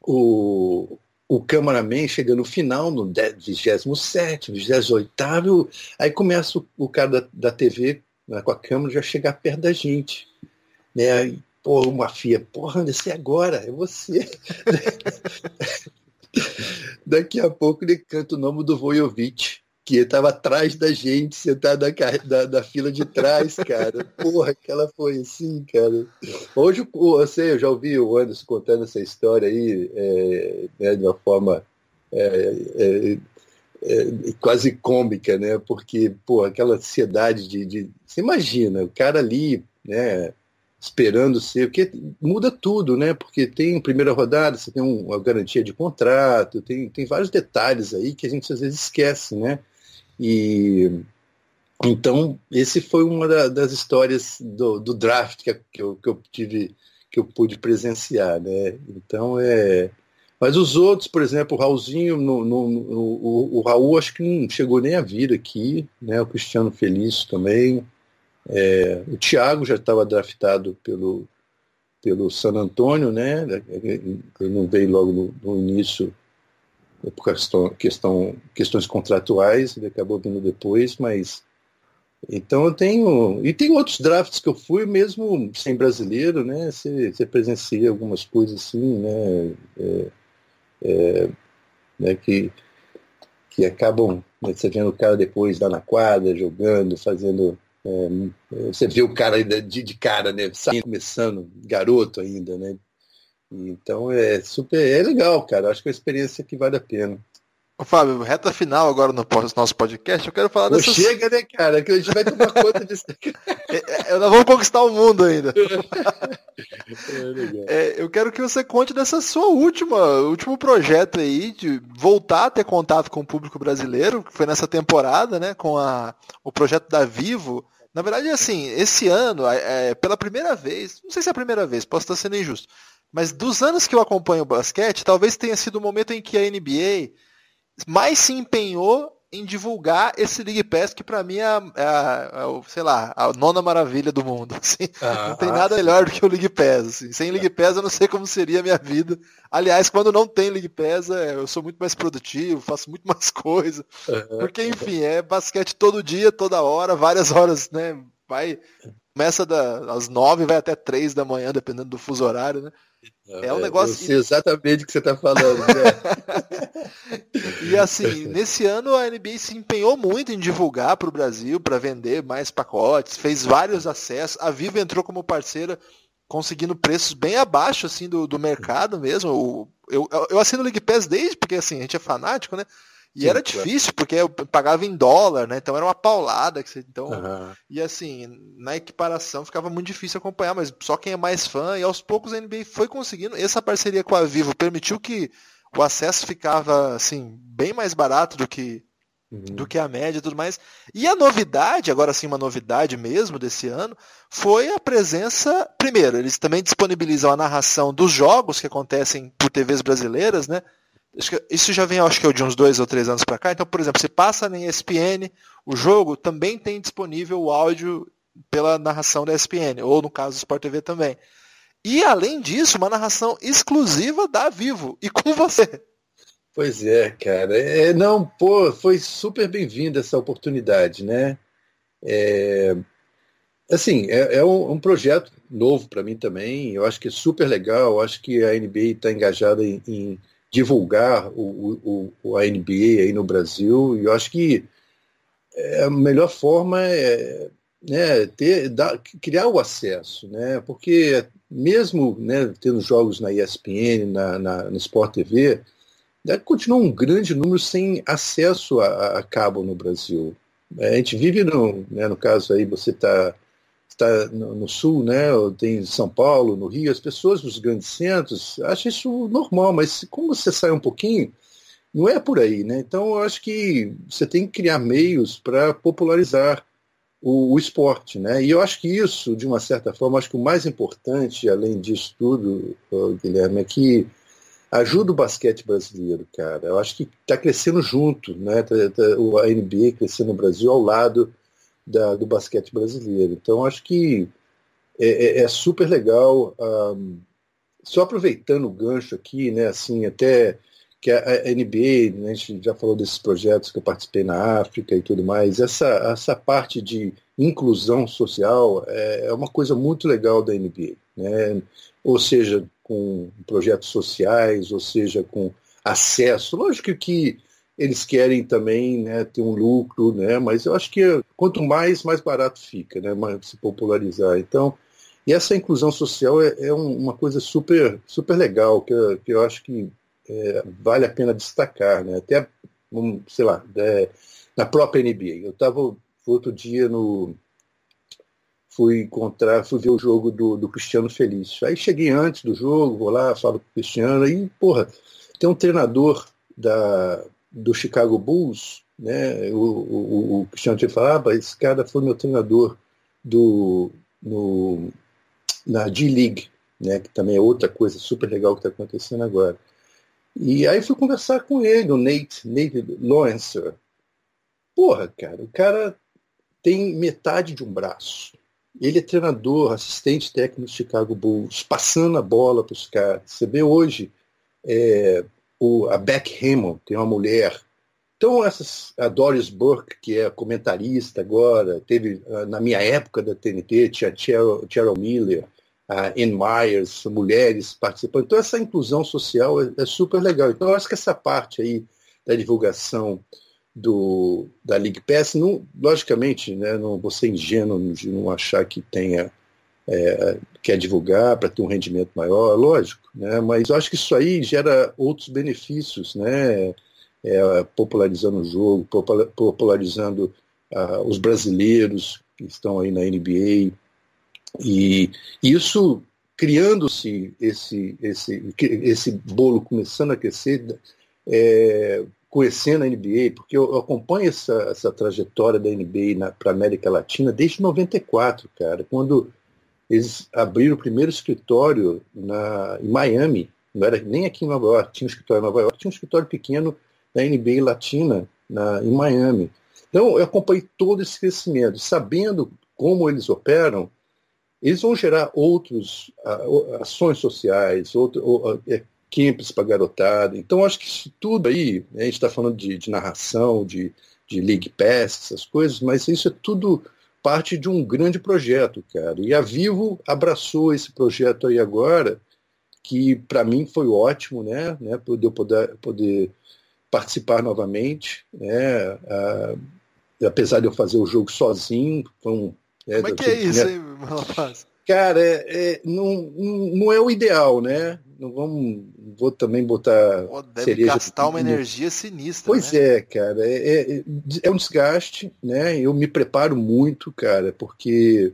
o, o cameraman chega no final, no 27, 28, aí começa o, o cara da, da TV né, com a câmera já chegar perto da gente. Né? E, pô, uma fia, porra, Anderson, é agora, é você. <laughs> Daqui a pouco ele canta o nome do Vojovic que estava atrás da gente, sentado na, da, da, fila de trás, cara. Porra, que ela foi assim, cara. Hoje, você, eu já ouvi o Anderson contando essa história aí, é, né, de uma forma é, é, é, quase cômica, né? Porque, pô, aquela ansiedade de, de. Você imagina, o cara ali, né? esperando ser, porque muda tudo, né? Porque tem primeira rodada, você tem uma garantia de contrato, tem, tem vários detalhes aí que a gente às vezes esquece, né? E então esse foi uma da, das histórias do, do draft que, que, eu, que eu tive que eu pude presenciar, né? Então é mas os outros, por exemplo, o Raulzinho, no, no, no, o, o Raul acho que não chegou nem a vir aqui, né? O Cristiano Feliz também. É, o Thiago já estava draftado pelo, pelo San Antônio, né? Ele não veio logo no, no início por questão, questão, questões contratuais, ele acabou vindo depois, mas então eu tenho. E tem outros drafts que eu fui, mesmo sem brasileiro, né? Você, você presencia algumas coisas assim, né? É, é, né que, que acabam. Né, você vendo o cara depois lá na quadra, jogando, fazendo. É, você vê o cara de, de cara, né? Saindo, começando, garoto ainda, né? Então é super, é legal, cara. Acho que é uma experiência que vale a pena. Ô, Fábio, reta final agora no nosso podcast, eu quero falar dessas... Chega, né, cara? Que a gente vai tomar <laughs> conta disso. É, é, nós vamos conquistar o mundo ainda. <laughs> É, é, eu quero que você conte dessa sua última, último projeto aí, de voltar a ter contato com o público brasileiro, que foi nessa temporada, né, com a, o projeto da Vivo. Na verdade, assim, esse ano, é, pela primeira vez, não sei se é a primeira vez, posso estar sendo injusto, mas dos anos que eu acompanho o basquete, talvez tenha sido o momento em que a NBA mais se empenhou em divulgar esse League Pass, que para mim é, a, é, a, é sei lá, a nona maravilha do mundo. <laughs> Assim. Ah, não tem nada sim. melhor do que o League Pass. Assim. Sem League Pass eu não sei como seria a minha vida. Aliás, quando não tem League Pass, é, eu sou muito mais produtivo, faço muito <laughs> mais coisa. Porque, enfim, é basquete todo dia, toda hora, várias horas, né? Vai, começa da, às nove, vai até três da manhã, dependendo do fuso horário, né? É um negócio. Eu sei exatamente o que você está falando. Né? <laughs> e assim, nesse ano a NBA se empenhou muito em divulgar para o Brasil, para vender mais pacotes, fez vários acessos. A Vivo entrou como parceira, conseguindo preços bem abaixo assim do, do mercado mesmo. Eu, eu, eu assino o League Pass desde, porque assim, a gente é fanático, né? E Sim, era difícil, porque eu pagava em dólar, né? Então era uma paulada. Que você, então, uhum. E assim, na equiparação ficava muito difícil acompanhar, mas só quem é mais fã, e aos poucos a NBA foi conseguindo. Essa parceria com a Vivo permitiu que o acesso ficava assim, bem mais barato do que, uhum. do que a média e tudo mais. E a novidade, agora sim, uma novidade mesmo desse ano, foi a presença. Primeiro, eles também disponibilizam a narração dos jogos que acontecem por TVs brasileiras, né? Isso já vem, acho que, de uns dois ou três anos para cá. Então, por exemplo, você passa na ESPN, o jogo também tem disponível o áudio pela narração da ESPN, ou no caso do Sport TV também. E, além disso, uma narração exclusiva da Vivo, e com você. Pois é, cara. É, não, pô, foi super bem-vinda essa oportunidade, né? É, assim, é, é um, um, projeto novo para mim também. Eu acho que é super legal. Eu acho que a NBA está engajada em, em divulgar o, o, a NBA aí no Brasil. E eu acho que é, a melhor forma é né, ter, dar, criar o acesso, né? Porque mesmo né, tendo jogos na ESPN, na, na, Sport TV, né, continua um grande número sem acesso a, a cabo no Brasil. A gente vive no, né, no caso aí, você está está no, no, sul, né, tem São Paulo, no Rio, as pessoas nos grandes centros acham isso normal, mas como você sai um pouquinho, não é por aí, né? Então eu acho que você tem que criar meios para popularizar o, o, esporte, né? E eu acho que isso, de uma certa forma, acho que o mais importante, além disso tudo, Guilherme, é que ajuda o basquete brasileiro, cara. Eu acho que está crescendo junto, né? Tá, tá, a NBA crescendo no Brasil ao lado da, do basquete brasileiro. Então, acho que é, é, é super legal um, só aproveitando o gancho aqui, né, assim, até que a, NBA, né, a gente já falou desses projetos que eu participei na África e tudo mais, essa, essa parte de inclusão social é, é uma coisa muito legal da NBA, né? ou seja, com projetos sociais, ou seja, com acesso. Lógico que eles querem também né, ter um lucro, né, mas eu acho que quanto mais, mais barato fica, né, mais se popularizar. Então, e essa inclusão social é, é uma coisa super, super legal, que eu, que eu acho que é, vale a pena destacar, né? Até, sei lá, é, na própria NBA. Eu estava outro dia no. Fui encontrar, fui ver o jogo do, do Cristiano Feliz. Aí cheguei antes do jogo, vou lá, falo com o Cristiano, e, porra, tem um treinador da, do Chicago Bulls, né? O, o, o Cristiano tinha falado, ah, esse cara foi meu treinador do, no, na G-League, né? Que também é outra coisa super legal que está acontecendo agora. E aí fui conversar com ele, o Nate, Nate Lawrence. Porra, cara, o cara tem metade de um braço. Ele é treinador, assistente técnico do Chicago Bulls, passando a bola para os caras. Você vê hoje é, o, a Beck Hammond, tem uma mulher. Então, essas, a Doris Burke, que é comentarista agora, teve, ah, na minha época da TNT, tinha Cheryl, Miller, a Ann Myers, mulheres participando. Então, essa inclusão social é, é, super legal. Então, eu acho que essa parte aí da divulgação do, da League Pass, não, logicamente, né, não vou ser ingênuo de não achar que tenha é, quer divulgar para ter um rendimento maior, lógico, né, mas acho que isso aí gera outros benefícios, né, é, popularizando o jogo, popularizando uh, os brasileiros que estão aí na NBA, e isso, criando-se esse, esse, esse bolo começando a aquecer, é, conhecendo a NBA, porque eu, acompanho essa, essa trajetória da NBA para a América Latina desde 94, cara, quando eles abriram o primeiro escritório na, em Miami, não era nem aqui em Nova York, tinha um escritório em Nova York, tinha um escritório pequeno da NBA Latina na, em Miami. Então eu acompanhei todo esse crescimento, sabendo como eles operam, eles vão gerar outras ações sociais, outro, uh, camps para garotada. Então, acho que isso tudo aí, né, a gente está falando de, de, narração, de, de League Pass, essas coisas, mas isso é tudo parte de um grande projeto, cara. E a Vivo abraçou esse projeto aí agora, que para mim foi ótimo, né? né poder, poder, poder participar novamente, né? Apesar de eu fazer o jogo sozinho, foi um é, Como é que é isso, hein, rapaz? Cara, é, é, não, não é o ideal, né? Não vamos, vou também botar. Pô, deve cereja gastar uma energia sinistra. Pois né? é, cara. É, é, é, um desgaste, né? Eu me preparo muito, cara, porque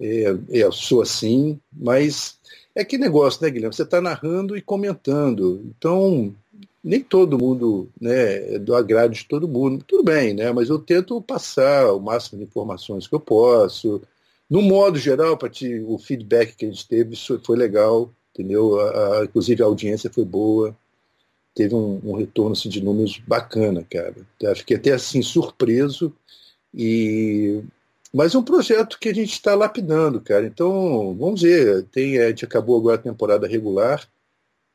é, é eu sou assim, mas é que negócio, né, Guilherme? Você está narrando e comentando. Então, nem todo mundo né, é do agrado de todo mundo. Tudo bem, né? Mas eu tento passar o máximo de informações que eu posso. No modo geral, para o feedback que a gente teve foi legal, entendeu? A, a, inclusive a audiência foi boa. Teve um, um retorno assim, de números bacana, cara. Fiquei até assim surpreso. E mas é um projeto que a gente está lapidando, cara. Então, vamos ver. Tem, a gente acabou agora a temporada regular.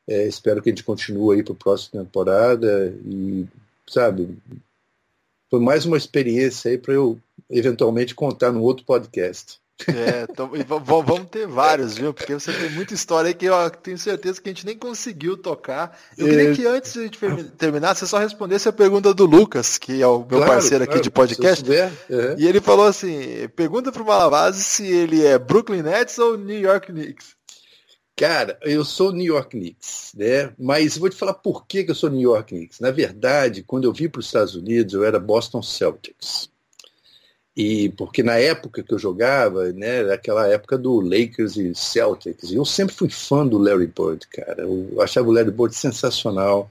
É, espero que a gente continue aí para a próxima temporada e, sabe, foi mais uma experiência aí para eu eventualmente contar no outro podcast. É, então, vamos ter vários, viu? Porque você tem muita história aí que eu tenho certeza que a gente nem conseguiu tocar. Eu queria é... que antes de a gente terminar, você só respondesse a pergunta do Lucas, que é o meu claro, parceiro aqui claro, de podcast. Uhum. E ele falou assim: pergunta para o Malavase se ele é Brooklyn Nets ou New York Knicks. Cara, eu sou New York Knicks, né? Mas vou te falar por que, que eu sou New York Knicks. Na verdade, quando eu vim para os Estados Unidos, eu era Boston Celtics. E porque na época que eu jogava, né, era aquela época do Lakers e Celtics, e eu sempre fui fã do Larry Bird, cara. Eu achava o Larry Bird sensacional.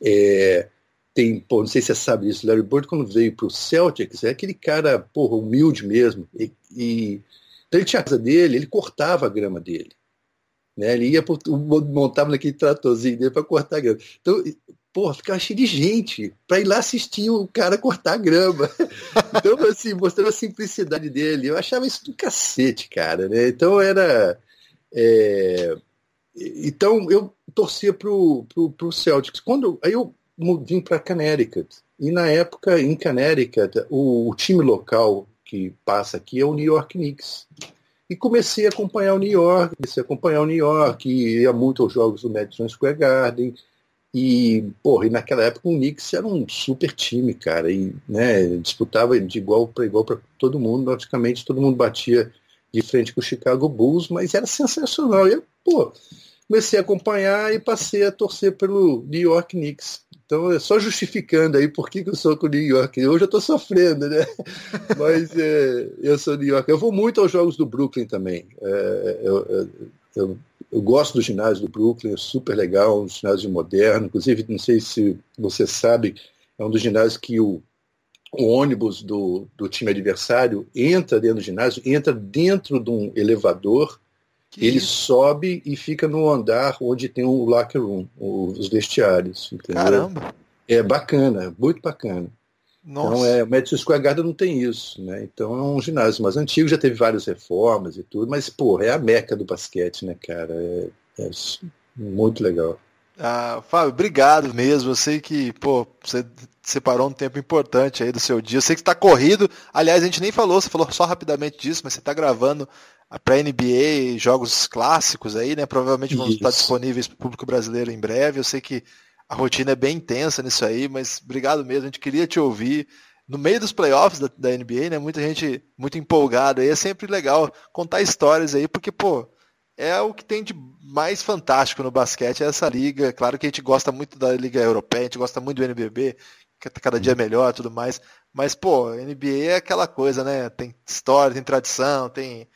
É, tem, pô, não sei se você sabe disso, o Larry Bird quando veio para o Celtics, é aquele cara, porra, humilde mesmo. E, e, então ele tinha a casa dele, ele cortava a grama dele. Né? Ele ia, montava naquele tratorzinho dele para cortar a grama. Então, porra, ficava cheio de gente para ir lá assistir o cara cortar a grama. <laughs> Então, assim, mostrando a simplicidade dele. Eu achava isso do cacete, cara. Né? Então era. É... então eu torcia pro, pro, pro Celtics. Quando aí eu vim para Connecticut e na época em Connecticut o, o, time local que passa aqui é o New York Knicks. E comecei a acompanhar o New York, comecei a acompanhar o New York, ia muito aos jogos do Madison Square Garden. E, porra, e naquela época o Knicks era um super time, cara, e né, disputava de igual para igual para todo mundo, praticamente todo mundo batia de frente com o Chicago Bulls, mas era sensacional. E pô, comecei a acompanhar e passei a torcer pelo New York Knicks. Então, é só justificando aí por que, que eu sou com o New York. Hoje eu estou sofrendo, né? <laughs> Mas é, eu sou New York. Eu vou muito aos jogos do Brooklyn também. É, eu, eu, eu, gosto do ginásio do Brooklyn, é super legal, um ginásio moderno. Inclusive, não sei se você sabe, é um dos ginásios que o, o ônibus do, do time adversário entra dentro do ginásio, entra dentro de um elevador que ele isso? sobe e fica no andar onde tem o locker room, os vestiários. Entendeu? Caramba! É bacana, muito bacana. Então, Nossa. Então, é, o Madison Square Garden não tem isso, né? Então é um ginásio mais antigo, já teve várias reformas e tudo, mas, pô, é a meca do basquete, né, cara? É, é muito legal. Ah, Fábio, obrigado mesmo. Eu sei que, pô, você separou um tempo importante aí do seu dia. Eu sei que está corrido. Aliás, a gente nem falou, você falou só rapidamente disso, mas você está gravando para NBA, jogos clássicos aí, né? Provavelmente vão Isso. estar disponíveis para o público brasileiro em breve. Eu sei que a rotina é bem intensa nisso aí, mas obrigado mesmo. A gente queria te ouvir no meio dos playoffs da, da NBA, né? Muita gente muito empolgada aí. É sempre legal contar histórias aí, porque, pô, é o que tem de mais fantástico no basquete, é essa liga. Claro que a gente gosta muito da Liga Europeia, a gente gosta muito do NBB, que tá cada dia melhor tudo mais. Mas, pô, NBA é aquela coisa, né? Tem história, tem tradição, tem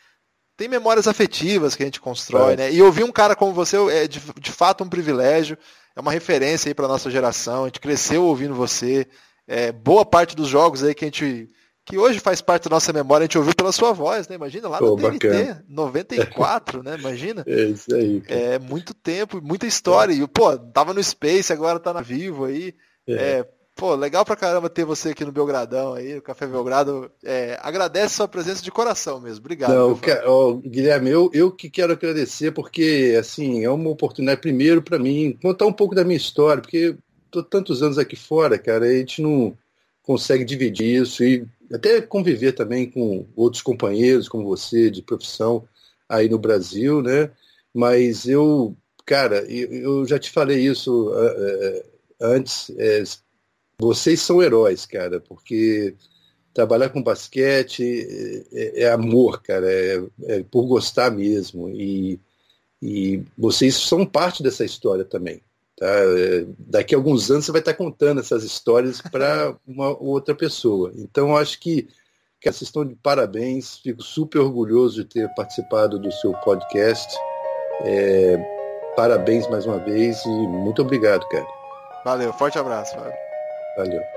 tem memórias afetivas que a gente constrói, é. né? E ouvir um cara como você é de, de fato um privilégio, é uma referência aí para nossa geração. A gente cresceu ouvindo você. É, boa parte dos jogos aí que a gente que hoje faz parte da nossa memória, a gente ouviu pela sua voz, né? Imagina lá no TNT, bacana. 94, né? Imagina. <laughs> É isso aí. Cara. É muito tempo, muita história. É. E, pô, tava no Space, agora tá na Vivo aí. É. é. Pô, legal pra caramba ter você aqui no Belgradão aí, o Café Belgrado. É, agradece sua presença de coração mesmo. Obrigado. Não, ó, Guilherme, eu, eu que quero agradecer, porque assim, é uma oportunidade, primeiro, para mim, contar um pouco da minha história, porque tô tantos anos aqui fora, cara, a gente não consegue dividir isso e até conviver também com outros companheiros como você, de profissão, aí no Brasil, né? Mas eu, cara, eu, já te falei isso uh, antes, é, vocês são heróis, cara, porque trabalhar com basquete é, é amor, cara, é, é, por gostar mesmo. E, e vocês são parte dessa história também. Tá? É, daqui a alguns anos você vai estar contando essas histórias para <laughs> uma outra pessoa. Então, acho que, que vocês estão de parabéns. Fico super orgulhoso de ter participado do seu podcast. É, parabéns mais uma vez e muito obrigado, cara. Valeu, forte abraço. Valeu.